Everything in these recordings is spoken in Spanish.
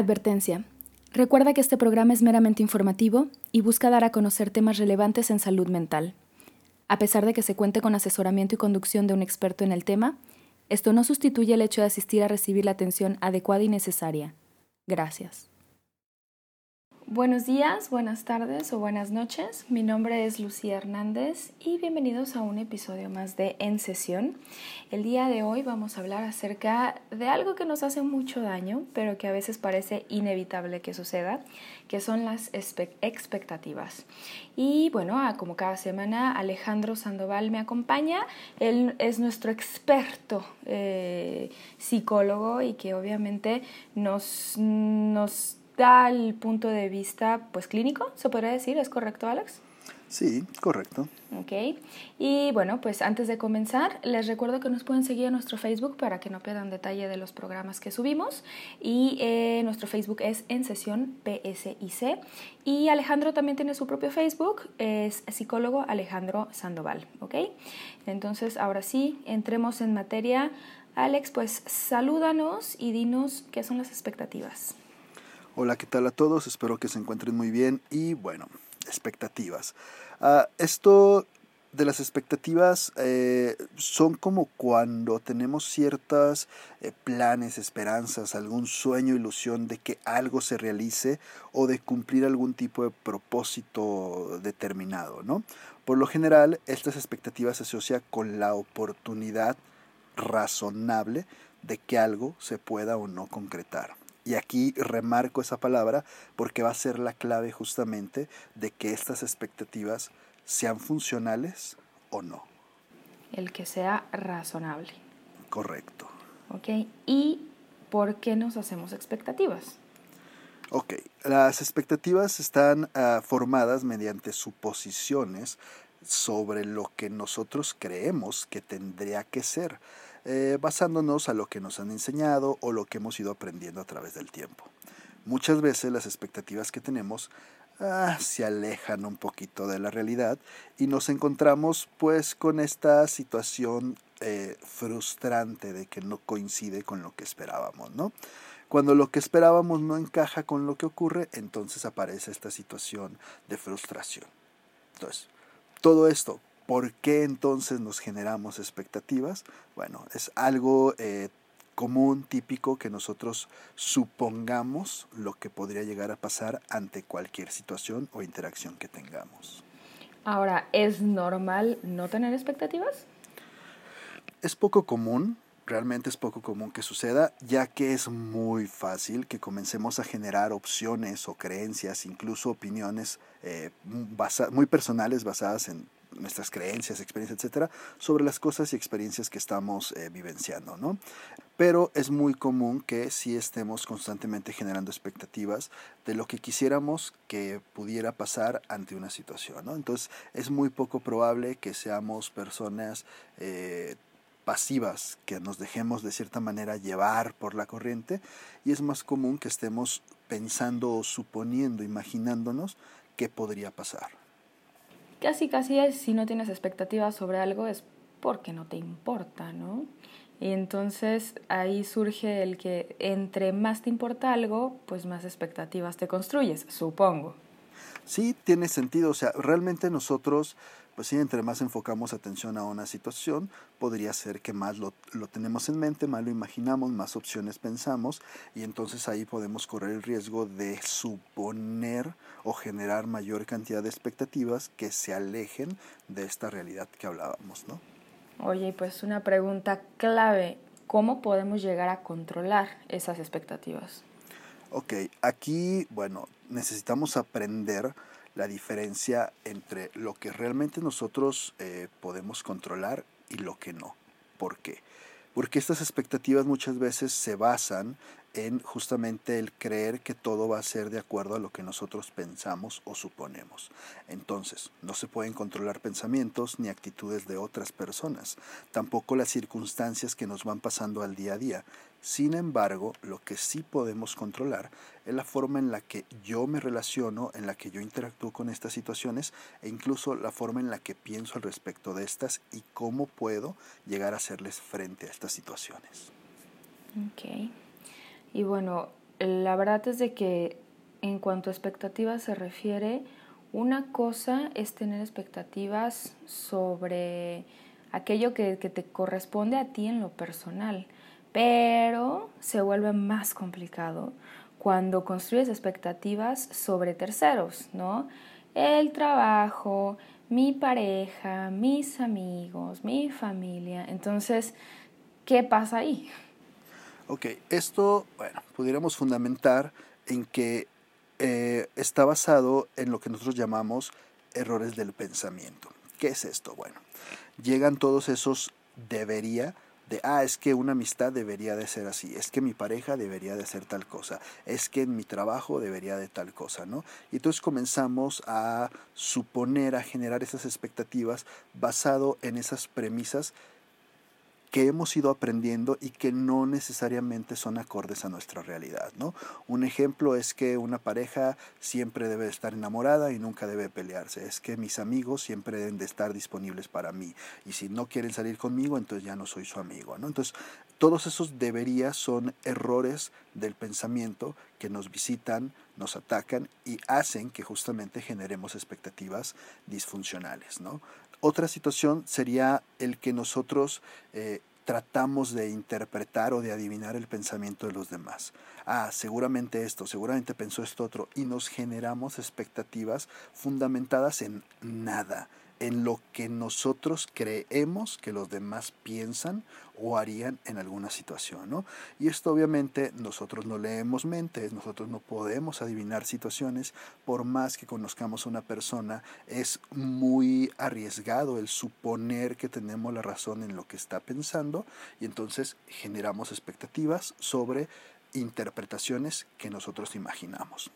Advertencia. Recuerda que este programa es meramente informativo y busca dar a conocer temas relevantes en salud mental. A pesar de que se cuente con asesoramiento y conducción de un experto en el tema, esto no sustituye el hecho de asistir a recibir la atención adecuada y necesaria. Gracias. Buenos días, buenas tardes o buenas noches. Mi nombre es Lucía Hernández y bienvenidos a un episodio más de En Sesión. El día de hoy vamos a hablar acerca de algo que nos hace mucho daño, pero que a veces parece inevitable que suceda, que son las expectativas. Y bueno, como cada semana, Alejandro Sandoval me acompaña. Él es nuestro experto eh, psicólogo y que obviamente nos, nos da el punto de vista pues clínico, se podría decir, ¿es correcto Alex? Sí, correcto. Ok. Y bueno, pues antes de comenzar, les recuerdo que nos pueden seguir en nuestro Facebook para que no pierdan detalle de los programas que subimos. Y eh, nuestro Facebook es en sesión PSIC. Y Alejandro también tiene su propio Facebook, es psicólogo Alejandro Sandoval. Ok. Entonces, ahora sí, entremos en materia. Alex, pues salúdanos y dinos qué son las expectativas. Hola, ¿qué tal a todos? Espero que se encuentren muy bien y bueno, expectativas. Ah, esto de las expectativas eh, son como cuando tenemos ciertos eh, planes, esperanzas, algún sueño, ilusión de que algo se realice o de cumplir algún tipo de propósito determinado, ¿no? Por lo general, estas expectativas se asocian con la oportunidad razonable de que algo se pueda o no concretar. Y aquí remarco esa palabra porque va a ser la clave justamente de que estas expectativas sean funcionales o no. El que sea razonable. Correcto. Ok, ¿y por qué nos hacemos expectativas? Ok, las expectativas están ah, formadas mediante suposiciones sobre lo que nosotros creemos que tendría que ser. Eh, basándonos a lo que nos han enseñado o lo que hemos ido aprendiendo a través del tiempo. Muchas veces las expectativas que tenemos ah, se alejan un poquito de la realidad y nos encontramos pues con esta situación eh, frustrante de que no coincide con lo que esperábamos, ¿no? Cuando lo que esperábamos no encaja con lo que ocurre, entonces aparece esta situación de frustración. Entonces, todo esto, ¿Por qué entonces nos generamos expectativas? Bueno, es algo eh, común, típico, que nosotros supongamos lo que podría llegar a pasar ante cualquier situación o interacción que tengamos. Ahora, ¿es normal no tener expectativas? Es poco común, realmente es poco común que suceda, ya que es muy fácil que comencemos a generar opciones o creencias, incluso opiniones eh, muy personales basadas en nuestras creencias, experiencias, etcétera, sobre las cosas y experiencias que estamos eh, vivenciando, ¿no? Pero es muy común que sí estemos constantemente generando expectativas de lo que quisiéramos que pudiera pasar ante una situación, ¿no? Entonces es muy poco probable que seamos personas eh, pasivas, que nos dejemos de cierta manera llevar por la corriente y es más común que estemos pensando o suponiendo, imaginándonos qué podría pasar casi casi es, si no tienes expectativas sobre algo es porque no te importa, ¿no? Y entonces ahí surge el que entre más te importa algo, pues más expectativas te construyes, supongo. Sí, tiene sentido. O sea, realmente nosotros pues sí, entre más enfocamos atención a una situación, podría ser que más lo, lo, tenemos en mente, más lo imaginamos, más opciones pensamos y entonces ahí podemos correr el riesgo de suponer o generar mayor cantidad de expectativas que se alejen de esta realidad que hablábamos, ¿no? Oye, pues una pregunta clave, ¿cómo podemos llegar a controlar esas expectativas? Ok, aquí, bueno, necesitamos aprender la diferencia entre lo que realmente nosotros eh, podemos controlar y lo que no. ¿Por qué? Porque estas expectativas muchas veces se basan en justamente el creer que todo va a ser de acuerdo a lo que nosotros pensamos o suponemos. Entonces, no se pueden controlar pensamientos ni actitudes de otras personas, tampoco las circunstancias que nos van pasando al día a día. Sin embargo, lo que sí podemos controlar es la forma en la que yo me relaciono, en la que yo interactúo con estas situaciones e incluso la forma en la que pienso al respecto de estas y cómo puedo llegar a hacerles frente a estas situaciones. Ok. Y bueno, la verdad es de que en cuanto a expectativas se refiere, una cosa es tener expectativas sobre aquello que, que, te corresponde a ti en lo personal, pero se vuelve más complicado cuando construyes expectativas sobre terceros, ¿no? El trabajo, mi pareja, mis amigos, mi familia. Entonces, ¿qué pasa ahí? Ok, esto, bueno, pudiéramos fundamentar en que eh, está basado en lo que nosotros llamamos errores del pensamiento. ¿Qué es esto? Bueno, llegan todos esos debería de, ah, es que una amistad debería de ser así, es que mi pareja debería de hacer tal cosa, es que en mi trabajo debería de tal cosa, ¿no? Y entonces comenzamos a suponer, a generar esas expectativas basado en esas premisas que hemos ido aprendiendo y que no necesariamente son acordes a nuestra realidad, ¿no? Un ejemplo es que una pareja siempre debe estar enamorada y nunca debe pelearse. Es que mis amigos siempre deben de estar disponibles para mí y si no quieren salir conmigo, entonces ya no soy su amigo, ¿no? Entonces, todos esos deberías son errores del pensamiento que nos visitan, nos atacan y hacen que justamente generemos expectativas disfuncionales, ¿no? Otra situación sería el que nosotros eh, tratamos de interpretar o de adivinar el pensamiento de los demás. Ah, seguramente esto, seguramente pensó esto otro, y nos generamos expectativas fundamentadas en nada, en lo que nosotros creemos que los demás piensan o harían en alguna situación. ¿no? Y esto obviamente nosotros no leemos mentes, nosotros no podemos adivinar situaciones, por más que conozcamos a una persona, es muy arriesgado el suponer que tenemos la razón en lo que está pensando y entonces generamos expectativas sobre interpretaciones que nosotros imaginamos.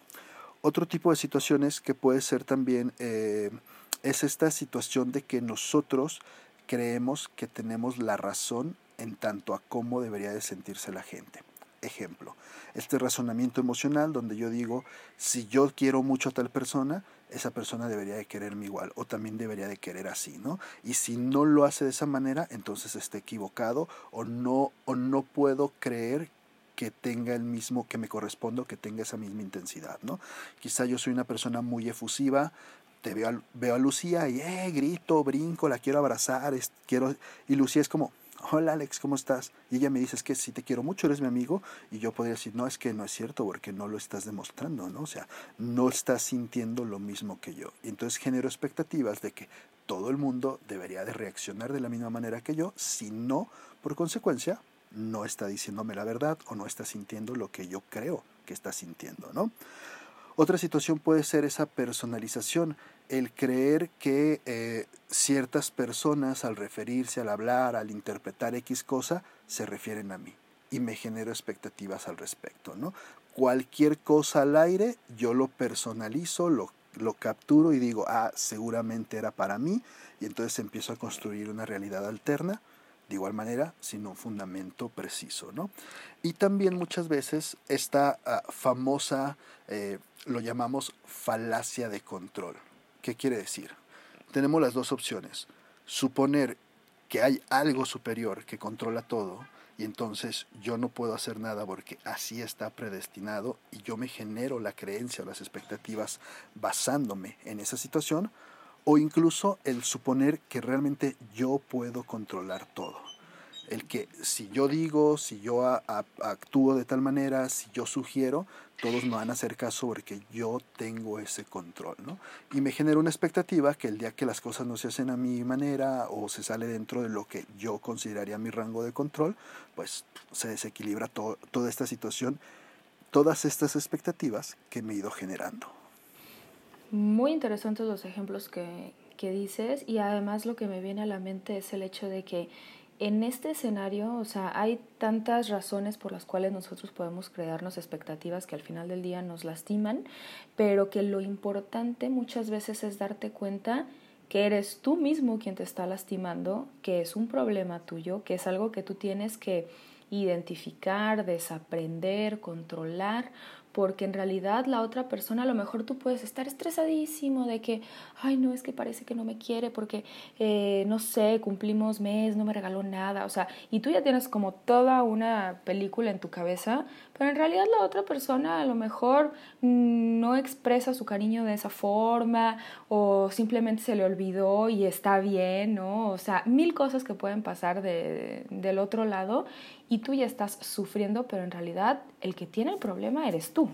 Otro tipo de situaciones que puede ser también... Eh, es esta situación de que nosotros creemos que tenemos la razón en tanto a cómo debería de sentirse la gente. Ejemplo, este razonamiento emocional donde yo digo, si yo quiero mucho a tal persona, esa persona debería de quererme igual o también debería de querer así, ¿no? Y si no lo hace de esa manera, entonces está equivocado o no, o no puedo creer que tenga el mismo, que me corresponda que tenga esa misma intensidad, ¿no? Quizá yo soy una persona muy efusiva, te veo a, veo a Lucía y eh, grito, brinco, la quiero abrazar, quiero, y Lucía es como, hola Alex, ¿cómo estás? Y ella me dice, es que si te quiero mucho, eres mi amigo, y yo podría decir, no, es que no es cierto, porque no lo estás demostrando, ¿no? O sea, no estás sintiendo lo mismo que yo. Y entonces genero expectativas de que todo el mundo debería de reaccionar de la misma manera que yo, si no, por consecuencia, no está diciéndome la verdad o no está sintiendo lo que yo creo que está sintiendo, ¿no? Otra situación puede ser esa personalización, el creer que eh, ciertas personas al referirse, al hablar, al interpretar X cosa, se refieren a mí y me genero expectativas al respecto. ¿no? Cualquier cosa al aire, yo lo personalizo, lo, lo capturo y digo, ah, seguramente era para mí, y entonces empiezo a construir una realidad alterna de igual manera sin un fundamento preciso. ¿no? Y también muchas veces esta ah, famosa, eh, lo llamamos falacia de control. ¿Qué quiere decir? Tenemos las dos opciones. Suponer que hay algo superior que controla todo y entonces yo no puedo hacer nada porque así está predestinado y yo me genero la creencia o las expectativas basándome en esa situación o incluso el suponer que realmente yo puedo controlar todo. El que si yo digo, si yo actúo de tal manera, si yo sugiero, todos me van a hacer caso porque yo tengo ese control, ¿no? Y me genera una expectativa que el día que las cosas no se hacen a mi manera o se sale dentro de lo que yo consideraría mi rango de control, pues se desequilibra toda esta situación, todas estas expectativas que me he ido generando. Muy interesantes los ejemplos que, que dices y además lo que me viene a la mente es el hecho de que en este escenario, o sea, hay tantas razones por las cuales nosotros podemos crearnos expectativas que al final del día nos lastiman, pero que lo importante muchas veces es darte cuenta que eres tú mismo quien te está lastimando, que es un problema tuyo, que es algo que tú tienes que identificar, desaprender, controlar, porque en realidad la otra persona a lo mejor tú puedes estar estresadísimo de que, ay, no, es que parece que no me quiere porque, eh, no sé, cumplimos mes, no me regaló nada, o sea, y tú ya tienes como toda una película en tu cabeza, pero en realidad la otra persona a lo mejor no expresa su cariño de esa forma o simplemente se le olvidó y está bien, ¿no? O sea, mil cosas que pueden pasar de, del otro lado y tú ya estás sufriendo, pero en realidad el que tiene el problema eres tú.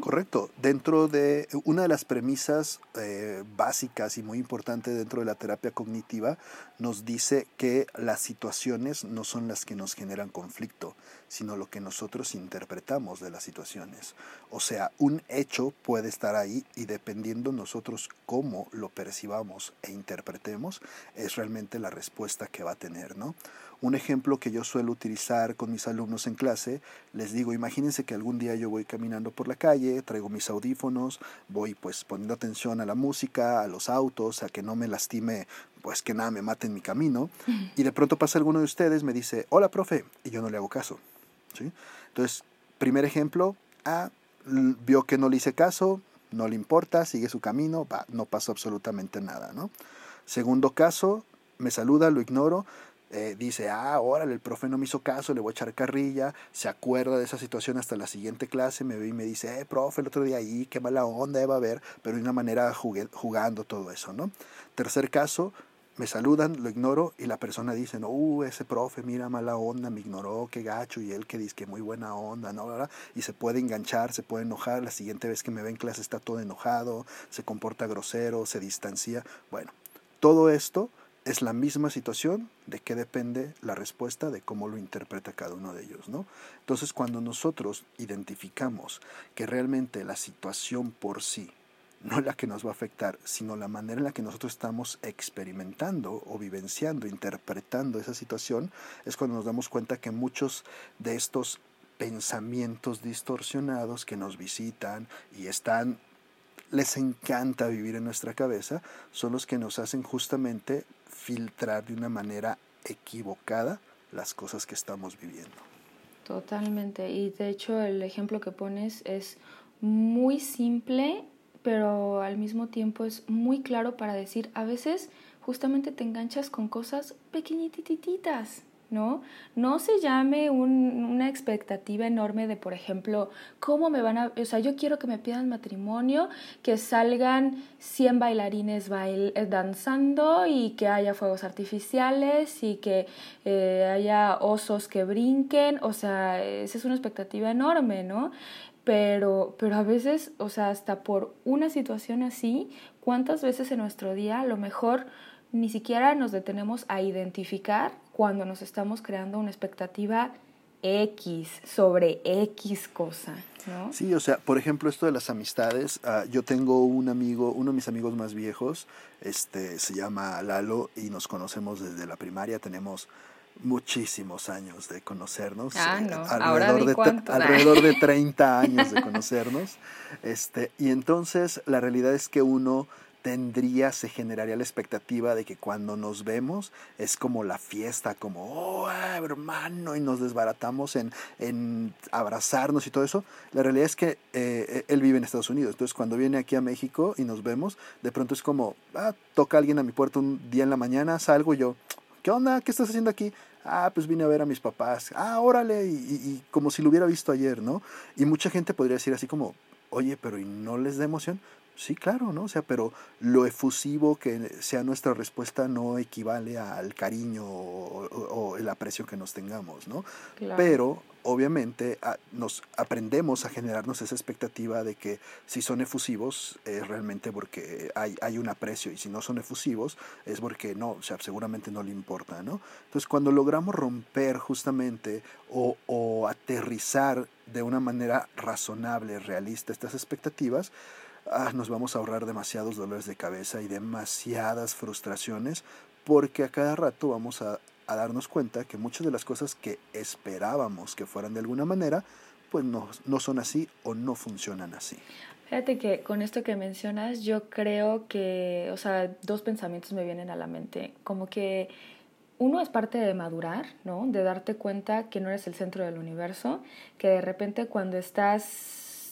Correcto. Dentro de una de las premisas eh, básicas y muy importantes dentro de la terapia cognitiva, nos dice que las situaciones no son las que nos generan conflicto, sino lo que nosotros interpretamos de las situaciones. O sea, un hecho puede estar ahí y dependiendo nosotros cómo lo percibamos e interpretemos, es realmente la respuesta que va a tener, ¿no? Un ejemplo que yo suelo utilizar con mis alumnos en clase, les digo, imagínense que algún día yo voy caminando por la calle, traigo mis audífonos, voy pues poniendo atención a la música, a los autos, a que no me lastime, pues que nada me mate en mi camino, y de pronto pasa alguno de ustedes, me dice, hola profe, y yo no le hago caso. Entonces, primer ejemplo, ah, vio que no le hice caso, no le importa, sigue su camino, no pasó absolutamente nada, ¿no? Segundo caso, me saluda, lo ignoro, eh, dice, ah, órale, el profe no me hizo caso, le voy a echar carrilla, se acuerda de esa situación hasta la siguiente clase, me ve y me dice, eh, profe, el otro día ahí, qué mala onda va a haber, pero de una manera jugando todo eso, ¿no? Tercer caso, me saludan, lo ignoro y la persona dice, no, uh, ese profe, mira, mala onda, me ignoró, qué gacho, y él que dice que muy buena onda, ¿no? Y se puede enganchar, se puede enojar, la siguiente vez que me ve en clase está todo enojado, se comporta grosero, se distancia, bueno, todo esto es la misma situación de que depende la respuesta de cómo lo interpreta cada uno de ellos, ¿no? Entonces, cuando nosotros identificamos que realmente la situación por sí no la que nos va a afectar, sino la manera en la que nosotros estamos experimentando o vivenciando, interpretando esa situación, es cuando nos damos cuenta que muchos de estos pensamientos distorsionados que nos visitan y están les encanta vivir en nuestra cabeza, son los que nos hacen justamente filtrar de una manera equivocada las cosas que estamos viviendo. Totalmente. Y de hecho el ejemplo que pones es muy simple, pero al mismo tiempo es muy claro para decir, a veces justamente te enganchas con cosas pequeñititas ¿no? No se llame una expectativa enorme de, por ejemplo, cómo me van a, o sea, yo quiero que me pidan matrimonio, que salgan 100 bailarines bail, eh, danzando y que haya fuegos artificiales y que eh, haya osos que brinquen, o sea, esa es una expectativa enorme, ¿no? Pero, pero a veces, o sea, hasta por una situación así, ¿cuántas veces en nuestro día a lo mejor ni siquiera nos detenemos a identificar cuando nos estamos creando una expectativa X sobre X cosa, ¿no? Sí, o sea, por ejemplo, esto de las amistades, ah, yo tengo un amigo, uno de mis amigos más viejos, este, se llama Lalo y nos conocemos desde la primaria, tenemos muchísimos años de conocernos, ah, no. alrededor, de, alrededor de 30 años de conocernos, este, y entonces la realidad es que uno tendría, se generaría la expectativa de que cuando nos vemos es como la fiesta, como, oh, hermano, y nos desbaratamos en, en abrazarnos y todo eso. La realidad es que eh, él vive en Estados Unidos, entonces cuando viene aquí a México y nos vemos, de pronto es como, ah, toca alguien a mi puerta un día en la mañana, salgo yo, ¿qué onda? ¿Qué estás haciendo aquí? Ah, pues vine a ver a mis papás. Ah, órale, y, como si lo hubiera visto ayer, ¿no? Y mucha gente podría decir así como, oye, pero ¿y no les da emoción? Sí, claro, ¿no? O sea, pero lo efusivo que sea nuestra respuesta no equivale al cariño o, el aprecio que nos tengamos, ¿no? Pero obviamente nos aprendemos a generarnos esa expectativa de que si son efusivos es realmente porque hay, hay un aprecio y si no son efusivos es porque no, o sea, seguramente no le importa, ¿no? Entonces cuando logramos romper justamente o, o aterrizar de una manera razonable, realista estas expectativas, ah, nos vamos a ahorrar demasiados dolores de cabeza y demasiadas frustraciones porque a cada rato vamos a a darnos cuenta que muchas de las cosas que esperábamos que fueran de alguna manera, pues no, no son así o no funcionan así. Fíjate que con esto que mencionas, yo creo que, o sea, dos pensamientos me vienen a la mente. Como que uno es parte de madurar, ¿no? De darte cuenta que no eres el centro del universo, que de repente cuando estás,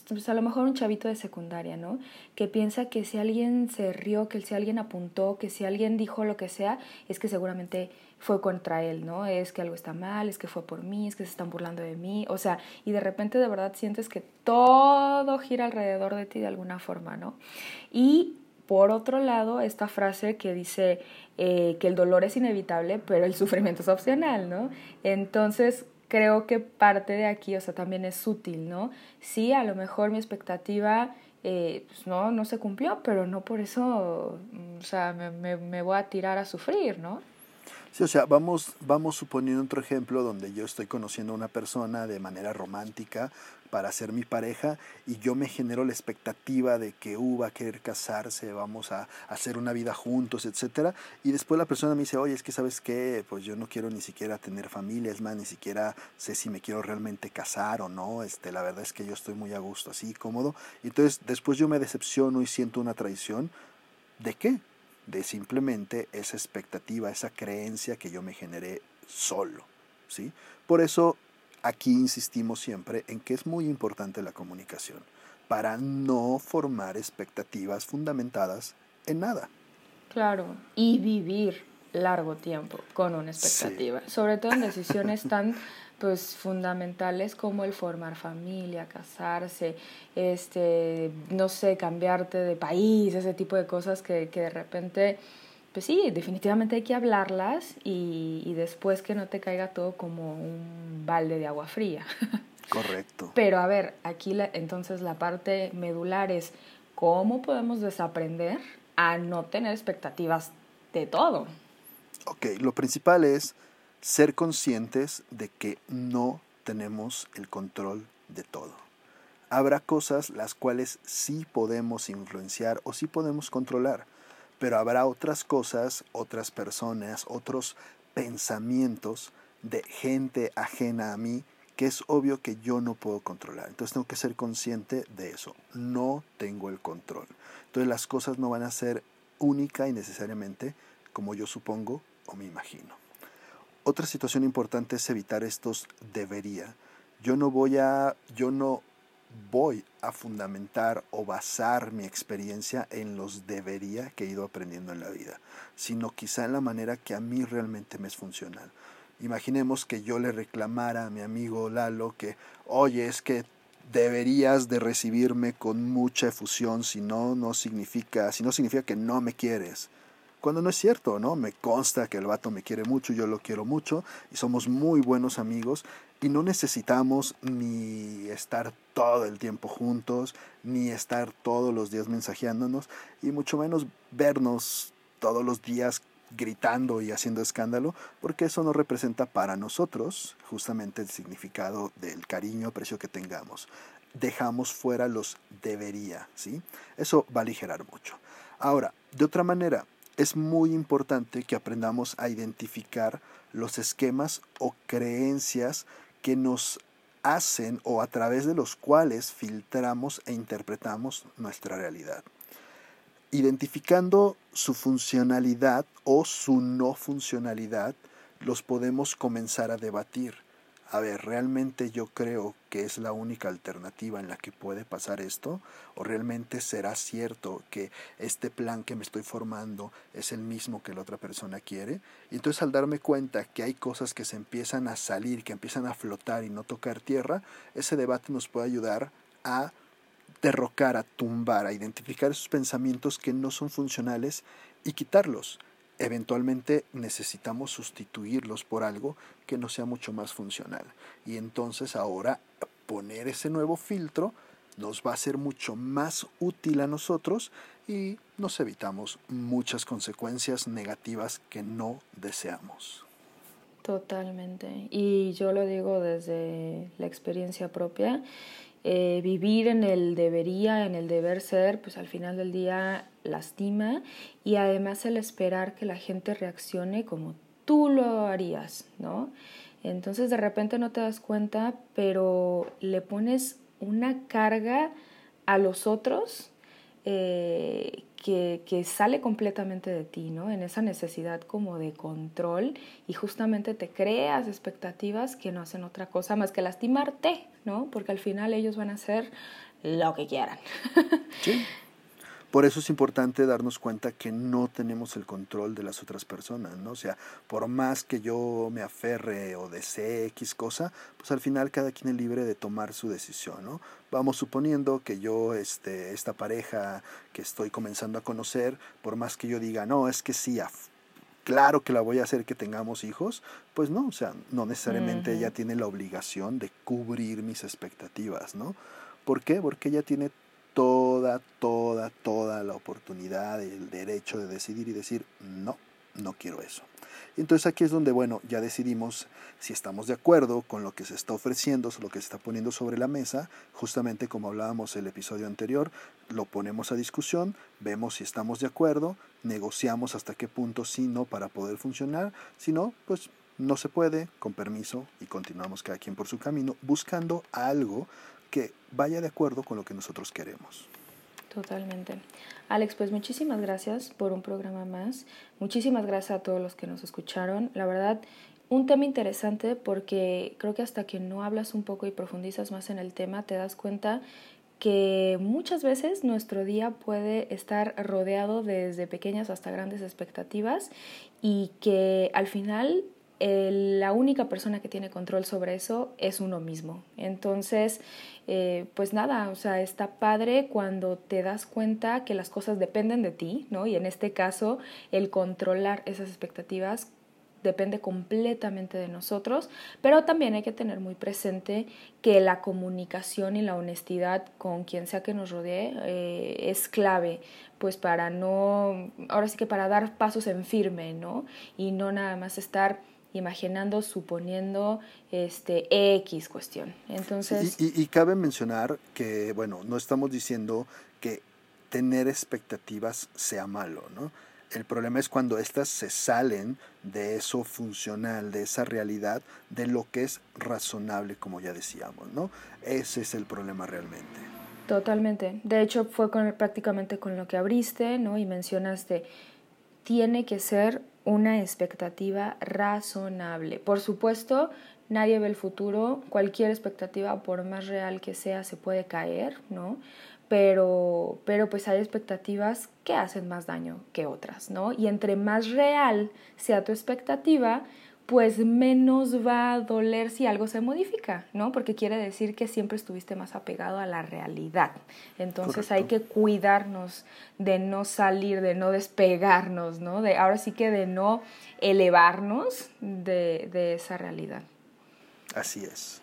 pues a lo mejor un chavito de secundaria, ¿no? Que piensa que si alguien se rió, que si alguien apuntó, que si alguien dijo lo que sea, es que seguramente fue contra él, ¿no? Es que algo está mal, es que fue por mí, es que se están burlando de mí, o sea, y de repente de verdad sientes que todo gira alrededor de ti de alguna forma, ¿no? Y por otro lado, esta frase que dice eh, que el dolor es inevitable, pero el sufrimiento es opcional, ¿no? Entonces, creo que parte de aquí, o sea, también es útil, ¿no? Sí, a lo mejor mi expectativa... Eh, pues no, no se cumplió, pero no por eso, o sea, me, me, me voy a tirar a sufrir, ¿no? Sí, o sea, vamos, vamos suponiendo otro ejemplo donde yo estoy conociendo a una persona de manera romántica para ser mi pareja y yo me genero la expectativa de que uh, va a querer casarse, vamos a, hacer una vida juntos, etcétera, y después la persona me dice, oye, es que sabes qué, pues yo no quiero ni siquiera tener familia, es más, ni siquiera sé si me quiero realmente casar o no, este, la verdad es que yo estoy muy a gusto, así, cómodo, entonces después yo me decepciono y siento una traición, ¿de qué? de simplemente esa expectativa, esa creencia que yo me generé solo. ¿sí? Por eso aquí insistimos siempre en que es muy importante la comunicación, para no formar expectativas fundamentadas en nada. Claro, y vivir largo tiempo con una expectativa, sobre todo en decisiones tan pues fundamentales como el formar familia, casarse, este, no sé, cambiarte de país, ese tipo de cosas que, que de repente, pues sí, definitivamente hay que hablarlas y, y después que no te caiga todo como un balde de agua fría. Correcto. Pero a ver, aquí la, entonces la parte medular es cómo podemos desaprender a no tener expectativas de todo. Ok, lo principal es ser conscientes de que no tenemos el control de todo. Habrá cosas las cuales sí podemos influenciar o sí podemos controlar, pero habrá otras cosas, otras personas, otros pensamientos de gente ajena a mí que es obvio que yo no puedo controlar. Entonces tengo que ser consciente de eso. No tengo el control. Entonces las cosas no van a ser única y necesariamente como yo supongo o me imagino. Otra situación importante es evitar estos debería. Yo no voy a, yo no voy a fundamentar o basar mi experiencia en los debería que he ido aprendiendo en la vida, sino quizá en la manera que a mí realmente me es funcional. Imaginemos que yo le reclamara a mi amigo Lalo que, oye, es que deberías de recibirme con mucha efusión, si no, no significa, si no significa que no me quieres cuando no es cierto, ¿no? Me consta que el vato me quiere mucho, yo lo quiero mucho y somos muy buenos amigos y no necesitamos ni estar todo el tiempo juntos, ni estar todos los días mensajeándonos y mucho menos vernos todos los días gritando y haciendo escándalo, porque eso no representa para nosotros justamente el significado del cariño, precio que tengamos. Dejamos fuera los debería, ¿sí? Eso va a aligerar mucho. Ahora, de otra manera, es muy importante que aprendamos a identificar los esquemas o creencias que nos hacen o a través de los cuales filtramos e interpretamos nuestra realidad. Identificando su funcionalidad o su no funcionalidad, los podemos comenzar a debatir a ver, ¿realmente yo creo que es la única alternativa en la que puede pasar esto? ¿O realmente será cierto que este plan que me estoy formando es el mismo que la otra persona quiere? Y entonces al darme cuenta que hay cosas que se empiezan a salir, que empiezan a flotar y no tocar tierra, ese debate nos puede ayudar a derrocar, a tumbar, a identificar esos pensamientos que no son funcionales y quitarlos eventualmente necesitamos sustituirlos por algo que no sea mucho más funcional. Y entonces ahora poner ese nuevo filtro nos va a ser mucho más útil a nosotros y nos evitamos muchas consecuencias negativas que no deseamos. Totalmente. Y yo lo digo desde la experiencia propia. Eh, vivir en el debería, en el deber ser, pues al final del día lastima y además el esperar que la gente reaccione como tú lo harías, ¿no? Entonces de repente no te das cuenta, pero le pones una carga a los otros eh, que, que, sale completamente de ti, ¿no? En esa necesidad como de control y justamente te creas expectativas que no hacen otra cosa más que lastimarte, ¿no? Porque al final ellos van a hacer lo que quieran. Sí. Por eso es importante darnos cuenta que no tenemos el control de las otras personas, ¿no? O sea, por más que yo me aferre o desee X cosa, pues al final cada quien es libre de tomar su decisión, ¿no? Vamos suponiendo que yo, este, esta pareja que estoy comenzando a conocer, por más que yo diga, no, es que sí, claro que la voy a hacer que tengamos hijos, pues no, o sea, no necesariamente ella tiene la obligación de cubrir mis expectativas, ¿no? ¿Por qué? Porque ella tiene toda, toda, toda la oportunidad, el derecho de decidir y decir, no, no quiero eso. Entonces aquí es donde, bueno, ya decidimos si estamos de acuerdo con lo que se está ofreciendo, lo que se está poniendo sobre la mesa, justamente como hablábamos el episodio anterior, lo ponemos a discusión, vemos si estamos de acuerdo, negociamos hasta qué punto sí, no, para poder funcionar, si no, pues no se puede, con permiso, y continuamos cada quien por su camino, buscando algo que vaya de acuerdo con lo que nosotros queremos. Totalmente. Alex, pues muchísimas gracias por un programa más. Muchísimas gracias a todos los que nos escucharon. La verdad, un tema interesante porque creo que hasta que no hablas un poco y profundizas más en el tema, te das cuenta que muchas veces nuestro día puede estar rodeado desde pequeñas hasta grandes expectativas y que al final la única persona que tiene control sobre eso es uno mismo. Entonces, eh, pues nada, o sea, está padre cuando te das cuenta que las cosas dependen de ti, ¿no? Y en este caso, el controlar esas expectativas depende completamente de nosotros, pero también hay que tener muy presente que la comunicación y la honestidad con quien sea que nos rodee eh, es clave, pues para no, ahora sí que para dar pasos en firme, ¿no? Y no nada más estar imaginando, suponiendo este X cuestión. Entonces... y, cabe mencionar que, bueno, no estamos diciendo que tener expectativas sea malo, ¿no? El problema es cuando éstas se salen de eso funcional, de esa realidad, de lo que es razonable, como ya decíamos, ¿no? Ese es el problema realmente. Totalmente. De hecho, fue con, prácticamente con lo que abriste, ¿no? Y mencionaste, tiene que ser una expectativa razonable. Por supuesto, nadie ve el futuro, cualquier expectativa, por más real que sea, se puede caer, ¿no? Pero, pero pues hay expectativas que hacen más daño que otras, ¿no? Y entre más real sea tu expectativa, pues menos va a doler si algo se modifica, ¿no? Porque quiere decir que siempre estuviste más apegado a la realidad. Entonces hay que cuidarnos de no salir, de no despegarnos, ¿no? De, ahora sí que de no elevarnos de, de esa realidad. Así es.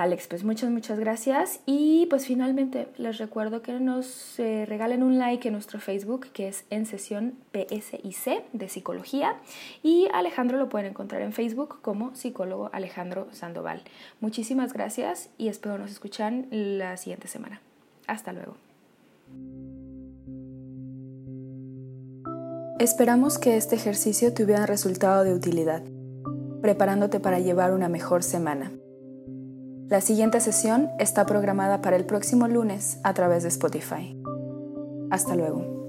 Alex, pues muchas, muchas gracias. Y pues finalmente les recuerdo que nos eh, regalen un like en nuestro Facebook, que es en sesión PSIC de psicología. Y Alejandro lo pueden encontrar en Facebook como psicólogo Alejandro Sandoval. Muchísimas gracias y espero nos escuchan la siguiente semana. Hasta luego. Esperamos que este ejercicio te hubiera resultado de utilidad, preparándote para llevar una mejor semana. La siguiente sesión está programada para el próximo lunes a través de Spotify. Hasta luego.